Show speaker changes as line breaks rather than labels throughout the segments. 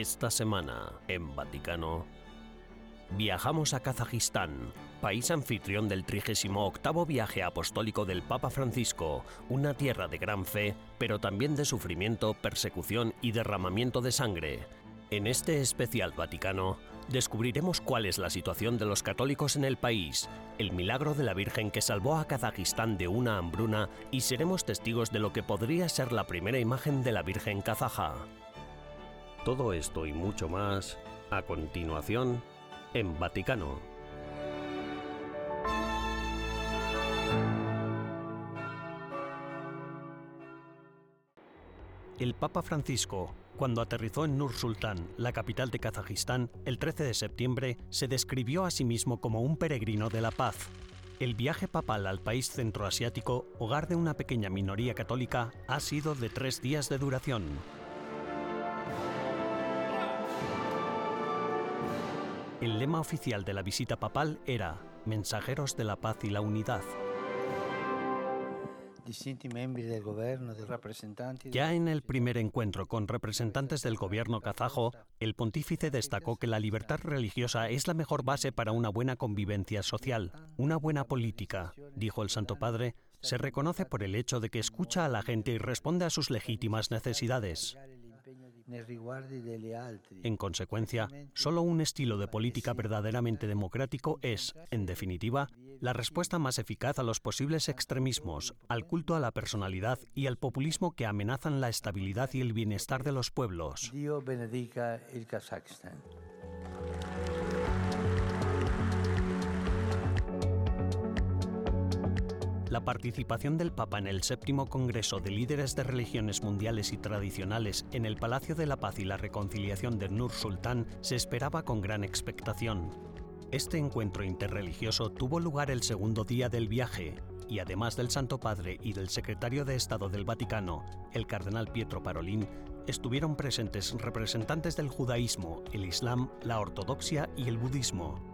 Esta semana, en Vaticano, viajamos a Kazajistán, país anfitrión del 38 viaje apostólico del Papa Francisco, una tierra de gran fe, pero también de sufrimiento, persecución y derramamiento de sangre. En este especial Vaticano, descubriremos cuál es la situación de los católicos en el país, el milagro de la Virgen que salvó a Kazajistán de una hambruna y seremos testigos de lo que podría ser la primera imagen de la Virgen kazaja. Todo esto y mucho más a continuación en Vaticano. El Papa Francisco, cuando aterrizó en Nur Sultán, la capital de Kazajistán, el 13 de septiembre, se describió a sí mismo como un peregrino de la paz. El viaje papal al país centroasiático, hogar de una pequeña minoría católica, ha sido de tres días de duración. El lema oficial de la visita papal era Mensajeros de la Paz y la Unidad. Ya en el primer encuentro con representantes del gobierno kazajo, el pontífice destacó que la libertad religiosa es la mejor base para una buena convivencia social, una buena política, dijo el Santo Padre, se reconoce por el hecho de que escucha a la gente y responde a sus legítimas necesidades. En consecuencia, solo un estilo de política verdaderamente democrático es, en definitiva, la respuesta más eficaz a los posibles extremismos, al culto a la personalidad y al populismo que amenazan la estabilidad y el bienestar de los pueblos. La participación del Papa en el séptimo Congreso de Líderes de Religiones Mundiales y Tradicionales en el Palacio de la Paz y la Reconciliación de Nur Sultán se esperaba con gran expectación. Este encuentro interreligioso tuvo lugar el segundo día del viaje y además del Santo Padre y del Secretario de Estado del Vaticano, el Cardenal Pietro Parolin, estuvieron presentes representantes del judaísmo, el islam, la ortodoxia y el budismo.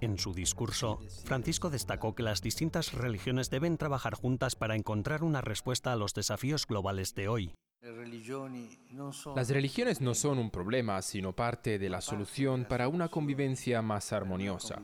E en su discurso, Francisco destacó que las distintas religiones deben trabajar juntas para encontrar una respuesta a los desafíos globales de hoy.
Las religiones no son un problema, sino parte de la solución para una convivencia más armoniosa.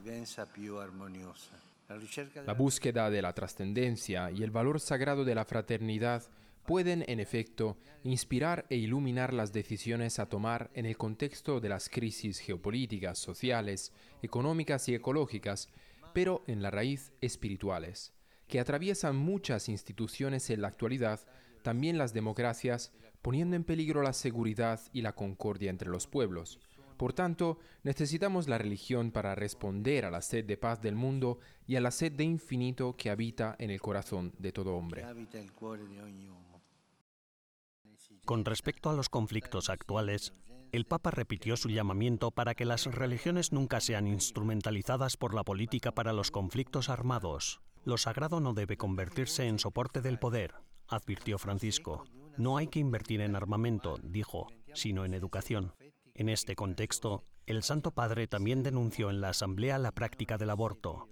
La búsqueda de la trascendencia y el valor sagrado de la fraternidad pueden, en efecto, inspirar e iluminar las decisiones a tomar en el contexto de las crisis geopolíticas, sociales, económicas y ecológicas, pero en la raíz espirituales, que atraviesan muchas instituciones en la actualidad, también las democracias, poniendo en peligro la seguridad y la concordia entre los pueblos. Por tanto, necesitamos la religión para responder a la sed de paz del mundo y a la sed de infinito que habita en el corazón de todo hombre.
Con respecto a los conflictos actuales, el Papa repitió su llamamiento para que las religiones nunca sean instrumentalizadas por la política para los conflictos armados. Lo sagrado no debe convertirse en soporte del poder, advirtió Francisco. No hay que invertir en armamento, dijo, sino en educación. En este contexto, el Santo Padre también denunció en la Asamblea la práctica del aborto.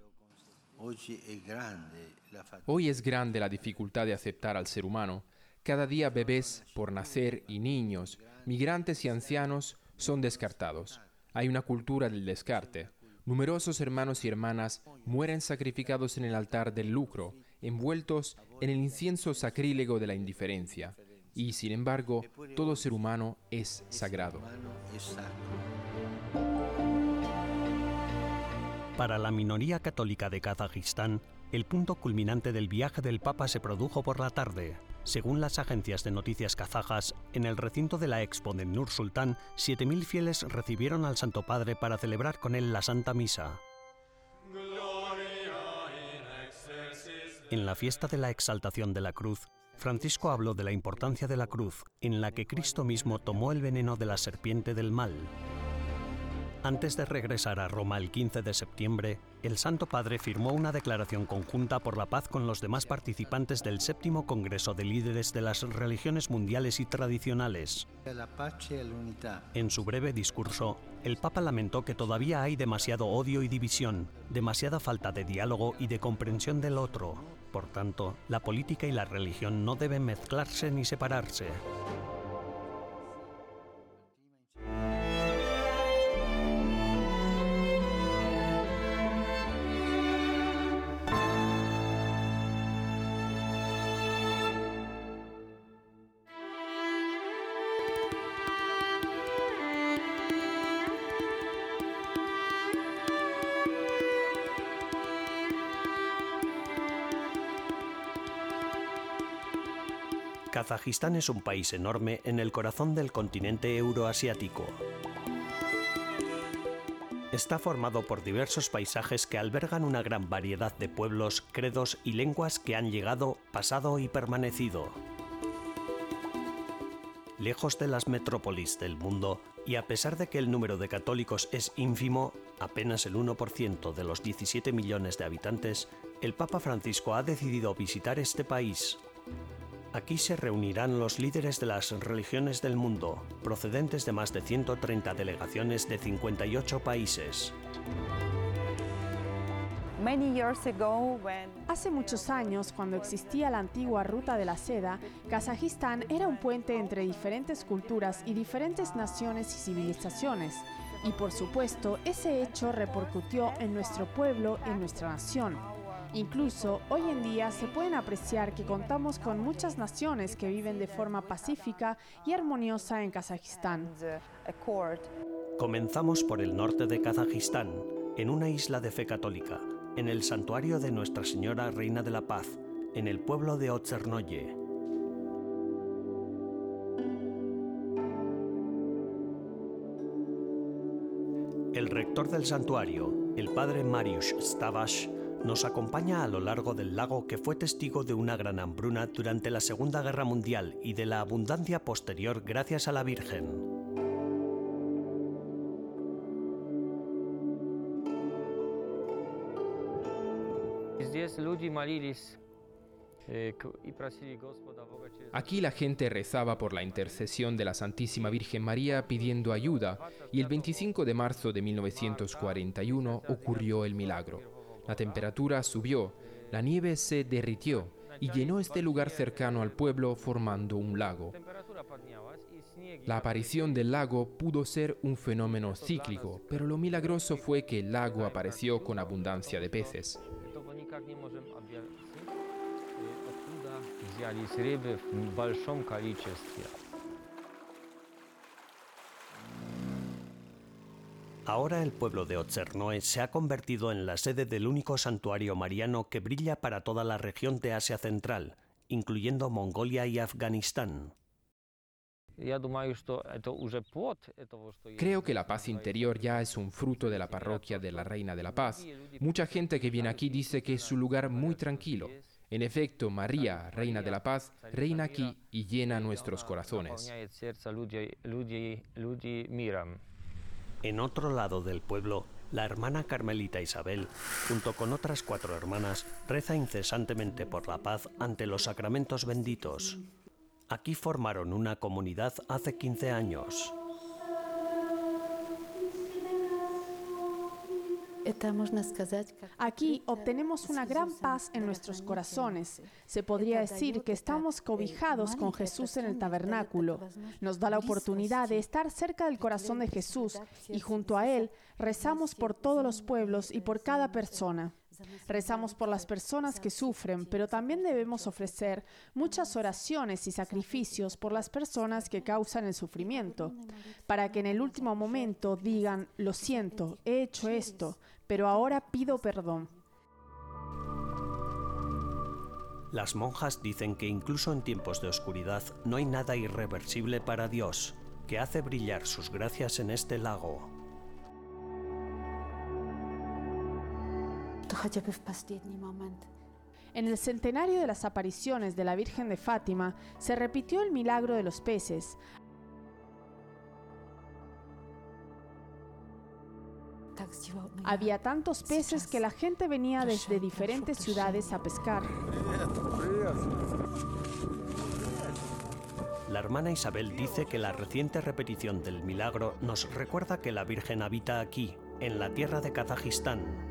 Hoy es grande la dificultad de aceptar al ser humano cada día bebés por nacer y niños, migrantes y ancianos son descartados. Hay una cultura del descarte. Numerosos hermanos y hermanas mueren sacrificados en el altar del lucro, envueltos en el incienso sacrílego de la indiferencia. Y sin embargo, todo ser humano es sagrado.
Para la minoría católica de Kazajistán, el punto culminante del viaje del Papa se produjo por la tarde, según las agencias de noticias kazajas, en el recinto de la Expo de Nur Sultán, 7.000 fieles recibieron al Santo Padre para celebrar con él la Santa Misa. En la fiesta de la exaltación de la cruz, Francisco habló de la importancia de la cruz, en la que Cristo mismo tomó el veneno de la serpiente del mal. Antes de regresar a Roma el 15 de septiembre, el Santo Padre firmó una declaración conjunta por la paz con los demás participantes del séptimo Congreso de Líderes de las Religiones Mundiales y Tradicionales. En su breve discurso, el Papa lamentó que todavía hay demasiado odio y división, demasiada falta de diálogo y de comprensión del otro. Por tanto, la política y la religión no deben mezclarse ni separarse. Kazajistán es un país enorme en el corazón del continente euroasiático. Está formado por diversos paisajes que albergan una gran variedad de pueblos, credos y lenguas que han llegado, pasado y permanecido. Lejos de las metrópolis del mundo, y a pesar de que el número de católicos es ínfimo, apenas el 1% de los 17 millones de habitantes, el Papa Francisco ha decidido visitar este país. Aquí se reunirán los líderes de las religiones del mundo, procedentes de más de 130 delegaciones de 58 países.
Hace muchos años, cuando existía la antigua Ruta de la Seda, Kazajistán era un puente entre diferentes culturas y diferentes naciones y civilizaciones. Y por supuesto, ese hecho repercutió en nuestro pueblo y en nuestra nación. Incluso hoy en día se pueden apreciar que contamos con muchas naciones que viven de forma pacífica y armoniosa en Kazajistán.
Comenzamos por el norte de Kazajistán, en una isla de fe católica, en el santuario de Nuestra Señora Reina de la Paz, en el pueblo de Otsernoye. El rector del santuario, el padre Mariusz Stavash, nos acompaña a lo largo del lago que fue testigo de una gran hambruna durante la Segunda Guerra Mundial y de la abundancia posterior gracias a la Virgen.
Aquí la gente rezaba por la intercesión de la Santísima Virgen María pidiendo ayuda y el 25 de marzo de 1941 ocurrió el milagro. La temperatura subió, la nieve se derritió y llenó este lugar cercano al pueblo formando un lago. La aparición del lago pudo ser un fenómeno cíclico, pero lo milagroso fue que el lago apareció con abundancia de peces.
Ahora el pueblo de Otsernoe se ha convertido en la sede del único santuario mariano que brilla para toda la región de Asia Central, incluyendo Mongolia y Afganistán.
Creo que la paz interior ya es un fruto de la parroquia de la Reina de la Paz. Mucha gente que viene aquí dice que es un lugar muy tranquilo. En efecto, María, Reina de la Paz, reina aquí y llena nuestros corazones.
En otro lado del pueblo, la hermana Carmelita Isabel, junto con otras cuatro hermanas, reza incesantemente por la paz ante los sacramentos benditos. Aquí formaron una comunidad hace 15 años.
Aquí obtenemos una gran paz en nuestros corazones. Se podría decir que estamos cobijados con Jesús en el tabernáculo. Nos da la oportunidad de estar cerca del corazón de Jesús y junto a Él rezamos por todos los pueblos y por cada persona. Rezamos por las personas que sufren, pero también debemos ofrecer muchas oraciones y sacrificios por las personas que causan el sufrimiento, para que en el último momento digan, lo siento, he hecho esto, pero ahora pido perdón.
Las monjas dicen que incluso en tiempos de oscuridad no hay nada irreversible para Dios, que hace brillar sus gracias en este lago.
En el centenario de las apariciones de la Virgen de Fátima se repitió el milagro de los peces, Había tantos peces que la gente venía desde diferentes ciudades a pescar.
La hermana Isabel dice que la reciente repetición del milagro nos recuerda que la Virgen habita aquí, en la tierra de Kazajistán,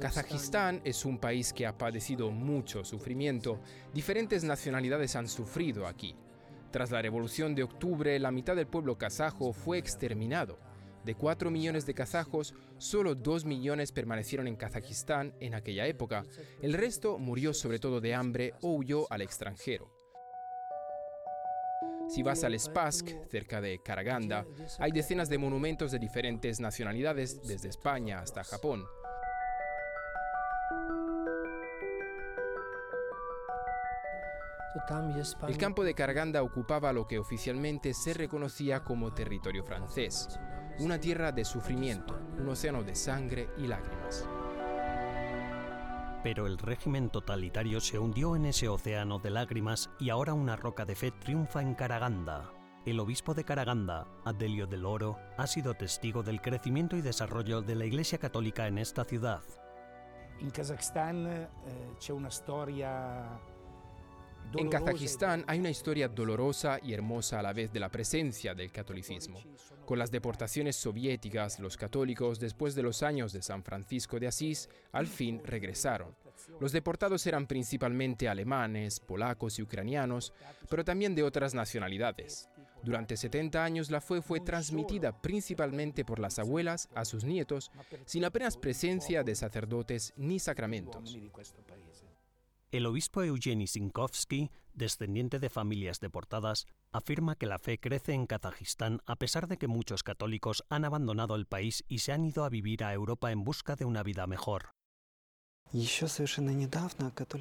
Kazajistán es un país que ha padecido mucho sufrimiento. Diferentes nacionalidades han sufrido aquí. Tras la revolución de octubre, la mitad del pueblo kazajo fue exterminado. De 4 millones de kazajos, solo 2 millones permanecieron en Kazajistán en aquella época. El resto murió sobre todo de hambre o huyó al extranjero. Si vas al Spask, cerca de Karaganda, hay decenas de monumentos de diferentes nacionalidades, desde España hasta Japón. El campo de Karaganda ocupaba lo que oficialmente se reconocía como territorio francés, una tierra de sufrimiento, un océano de sangre y lágrimas.
Pero el régimen totalitario se hundió en ese océano de lágrimas y ahora una roca de fe triunfa en Karaganda. El obispo de Karaganda, Adelio del Oro, ha sido testigo del crecimiento y desarrollo de la Iglesia Católica en esta ciudad.
En Kazajstán eh, una historia
en Kazajistán hay una historia dolorosa y hermosa a la vez de la presencia del catolicismo. Con las deportaciones soviéticas, los católicos, después de los años de San Francisco de Asís, al fin regresaron. Los deportados eran principalmente alemanes, polacos y ucranianos, pero también de otras nacionalidades. Durante 70 años la fe fue transmitida principalmente por las abuelas a sus nietos, sin apenas presencia de sacerdotes ni sacramentos.
El obispo Eugeni Sinkovsky, descendiente de familias deportadas, afirma que la fe crece en Kazajistán a pesar de que muchos católicos han abandonado el país y se han ido a vivir a Europa en busca de una vida mejor.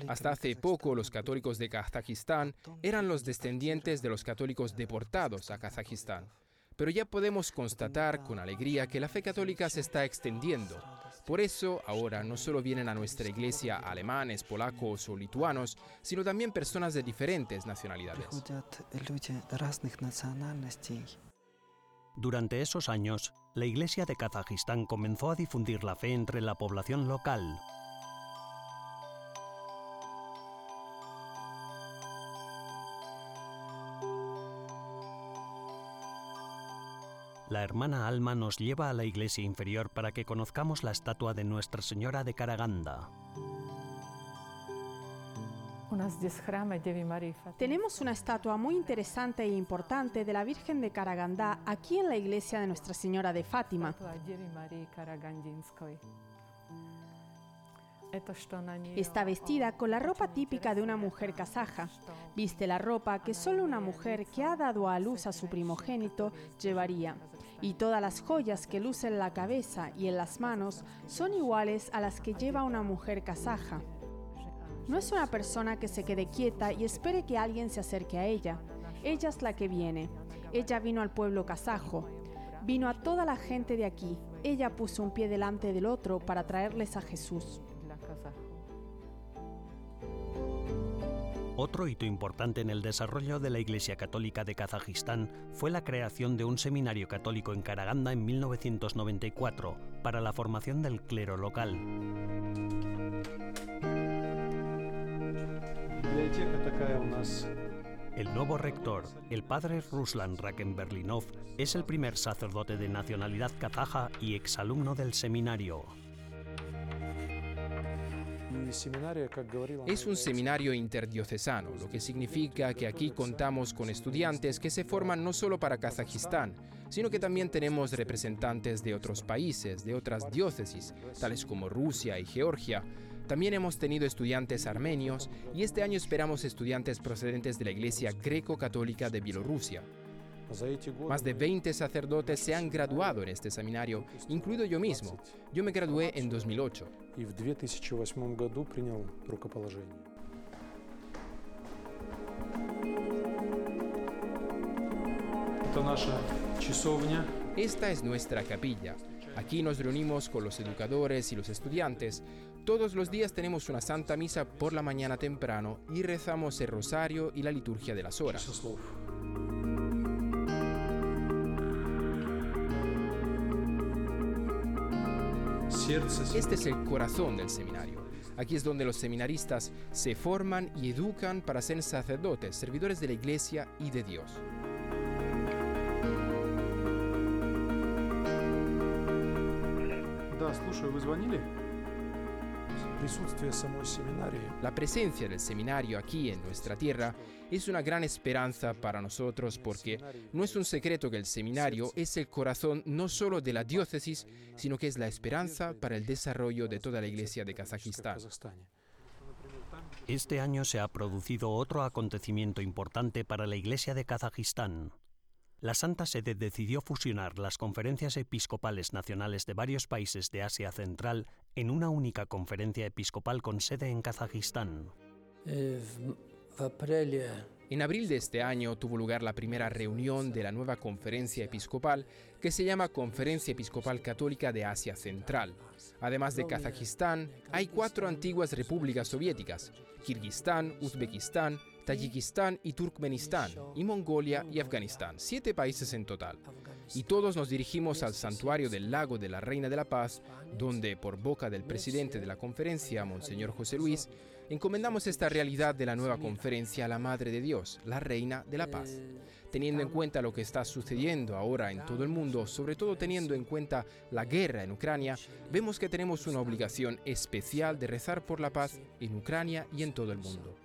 Hasta hace poco los católicos de Kazajistán eran los descendientes de los católicos deportados a Kazajistán. Pero ya podemos constatar con alegría que la fe católica se está extendiendo por eso ahora no solo vienen a nuestra iglesia alemanes, polacos o lituanos, sino también personas de diferentes nacionalidades.
Durante esos años, la iglesia de Kazajistán comenzó a difundir la fe entre la población local. La hermana Alma nos lleva a la iglesia inferior para que conozcamos la estatua de Nuestra Señora de Karaganda.
Tenemos una estatua muy interesante e importante de la Virgen de Karaganda aquí en la iglesia de Nuestra Señora de Fátima. Está vestida con la ropa típica de una mujer kazaja. Viste la ropa que solo una mujer que ha dado a luz a su primogénito llevaría. Y todas las joyas que luce en la cabeza y en las manos son iguales a las que lleva una mujer kazaja. No es una persona que se quede quieta y espere que alguien se acerque a ella. Ella es la que viene. Ella vino al pueblo kazajo. Vino a toda la gente de aquí. Ella puso un pie delante del otro para traerles a Jesús.
Otro hito importante en el desarrollo de la Iglesia Católica de Kazajistán fue la creación de un seminario católico en Karaganda en 1994 para la formación del clero local. El nuevo rector, el padre Ruslan Rakenberlinov, es el primer sacerdote de nacionalidad kazaja y exalumno del seminario.
Es un seminario interdiocesano, lo que significa que aquí contamos con estudiantes que se forman no solo para Kazajistán, sino que también tenemos representantes de otros países, de otras diócesis, tales como Rusia y Georgia. También hemos tenido estudiantes armenios y este año esperamos estudiantes procedentes de la Iglesia Greco-Católica de Bielorrusia. Más de 20 sacerdotes se han graduado en este seminario, incluido yo mismo. Yo me gradué en 2008. Esta es nuestra capilla. Aquí nos reunimos con los educadores y los estudiantes. Todos los días tenemos una santa misa por la mañana temprano y rezamos el rosario y la liturgia de las horas. Este es el corazón del seminario. Aquí es donde los seminaristas se forman y educan para ser sacerdotes, servidores de la iglesia y de Dios.
слушаю, вы звонили?
La presencia del seminario aquí en nuestra tierra es una gran esperanza para nosotros porque no es un secreto que el seminario es el corazón no solo de la diócesis, sino que es la esperanza para el desarrollo de toda la iglesia de Kazajistán.
Este año se ha producido otro acontecimiento importante para la Iglesia de Kazajistán, la Santa Sede decidió fusionar las conferencias episcopales nacionales de varios países de Asia Central en una única conferencia episcopal con sede en Kazajistán.
En abril de este año tuvo lugar la primera reunión de la nueva conferencia episcopal que se llama Conferencia Episcopal Católica de Asia Central. Además de Kazajistán, hay cuatro antiguas repúblicas soviéticas, Kirguistán, Uzbekistán, Tayikistán y Turkmenistán, y Mongolia y Afganistán, siete países en total. Y todos nos dirigimos al santuario del lago de la Reina de la Paz, donde, por boca del presidente de la conferencia, Monseñor José Luis, encomendamos esta realidad de la nueva conferencia a la Madre de Dios, la Reina de la Paz. Teniendo en cuenta lo que está sucediendo ahora en todo el mundo, sobre todo teniendo en cuenta la guerra en Ucrania, vemos que tenemos una obligación especial de rezar por la paz en Ucrania y en todo el mundo.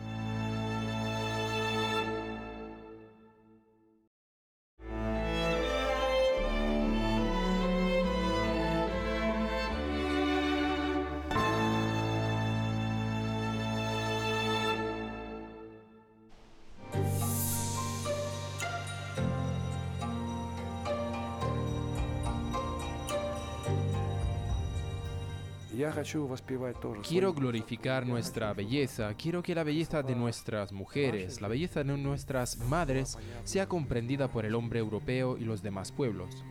Quiero glorificar nuestra belleza, quiero que la belleza de nuestras mujeres, la belleza de nuestras madres, sea comprendida por el hombre europeo y los demás pueblos.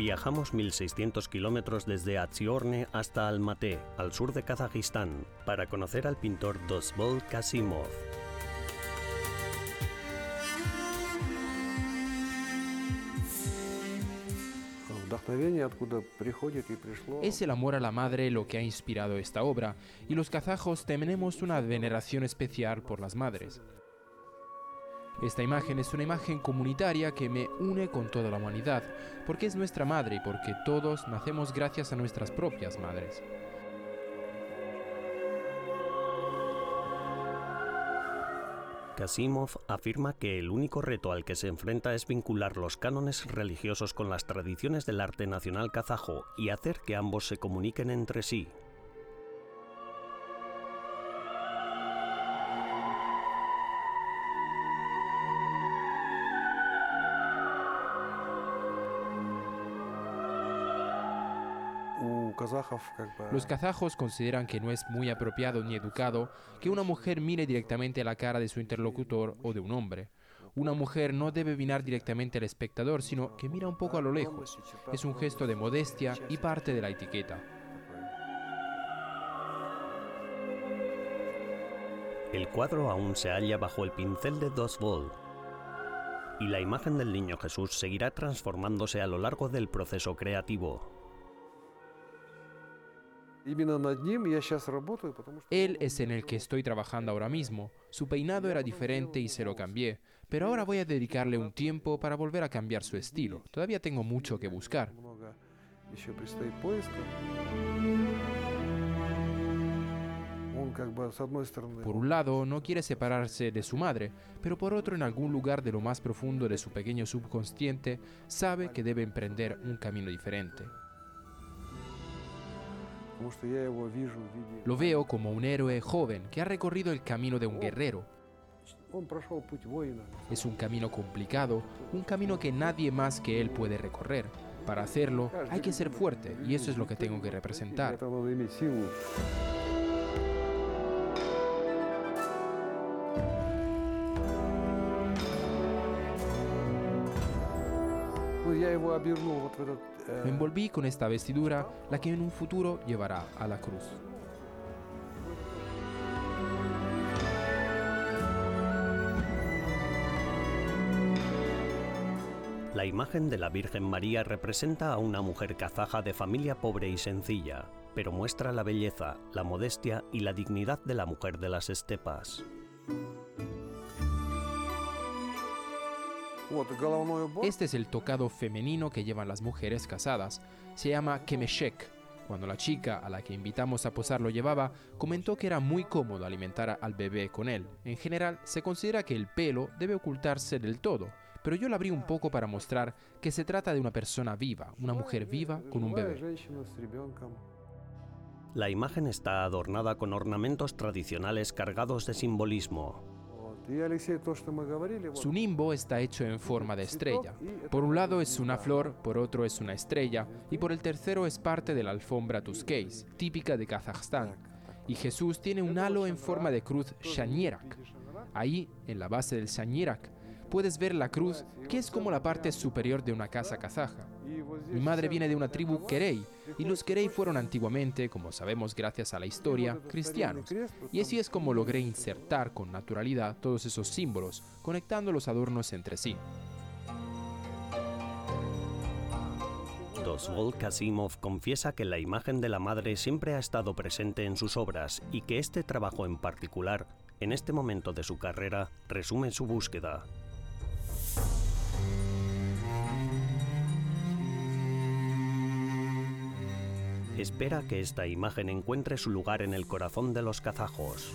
Viajamos 1600 kilómetros desde Atsiorne hasta Almaty, al sur de Kazajistán, para conocer al pintor Dosbol Kasimov.
Es el amor a la madre lo que ha inspirado esta obra, y los kazajos tenemos una veneración especial por las madres. Esta imagen es una imagen comunitaria que me une con toda la humanidad, porque es nuestra madre y porque todos nacemos gracias a nuestras propias madres.
Kasimov afirma que el único reto al que se enfrenta es vincular los cánones religiosos con las tradiciones del arte nacional kazajo y hacer que ambos se comuniquen entre sí.
Los kazajos consideran que no es muy apropiado ni educado que una mujer mire directamente a la cara de su interlocutor o de un hombre. Una mujer no debe mirar directamente al espectador, sino que mira un poco a lo lejos. Es un gesto de modestia y parte de la etiqueta.
El cuadro aún se halla bajo el pincel de Dosbol y la imagen del niño Jesús seguirá transformándose a lo largo del proceso creativo.
Él es en el que estoy trabajando ahora mismo. Su peinado era diferente y se lo cambié, pero ahora voy a dedicarle un tiempo para volver a cambiar su estilo. Todavía tengo mucho que buscar. Por un lado, no quiere separarse de su madre, pero por otro, en algún lugar de lo más profundo de su pequeño subconsciente, sabe que debe emprender un camino diferente. Lo veo como un héroe joven que ha recorrido el camino de un guerrero. Es un camino complicado, un camino que nadie más que él puede recorrer. Para hacerlo hay que ser fuerte y eso es lo que tengo que representar. Me envolví con esta vestidura, la que en un futuro llevará a la cruz.
La imagen de la Virgen María representa a una mujer kazaja de familia pobre y sencilla, pero muestra la belleza, la modestia y la dignidad de la mujer de las estepas.
Este es el tocado femenino que llevan las mujeres casadas. Se llama kemeshek. Cuando la chica a la que invitamos a posar lo llevaba, comentó que era muy cómodo alimentar al bebé con él. En general, se considera que el pelo debe ocultarse del todo, pero yo la abrí un poco para mostrar que se trata de una persona viva, una mujer viva con un bebé.
La imagen está adornada con ornamentos tradicionales cargados de simbolismo.
Su nimbo está hecho en forma de estrella. Por un lado es una flor, por otro es una estrella y por el tercero es parte de la alfombra Tusqueis, típica de Kazajstán. Y Jesús tiene un halo en forma de cruz Shanierak. Ahí, en la base del Shanierak, puedes ver la cruz, que es como la parte superior de una casa kazaja. Mi madre viene de una tribu Querey, y los Querey fueron antiguamente, como sabemos gracias a la historia, cristianos. Y así es como logré insertar con naturalidad todos esos símbolos, conectando los adornos entre sí.
Oswald Kasimov confiesa que la imagen de la madre siempre ha estado presente en sus obras y que este trabajo en particular, en este momento de su carrera, resume su búsqueda. Espera que esta imagen encuentre su lugar en el corazón de los kazajos.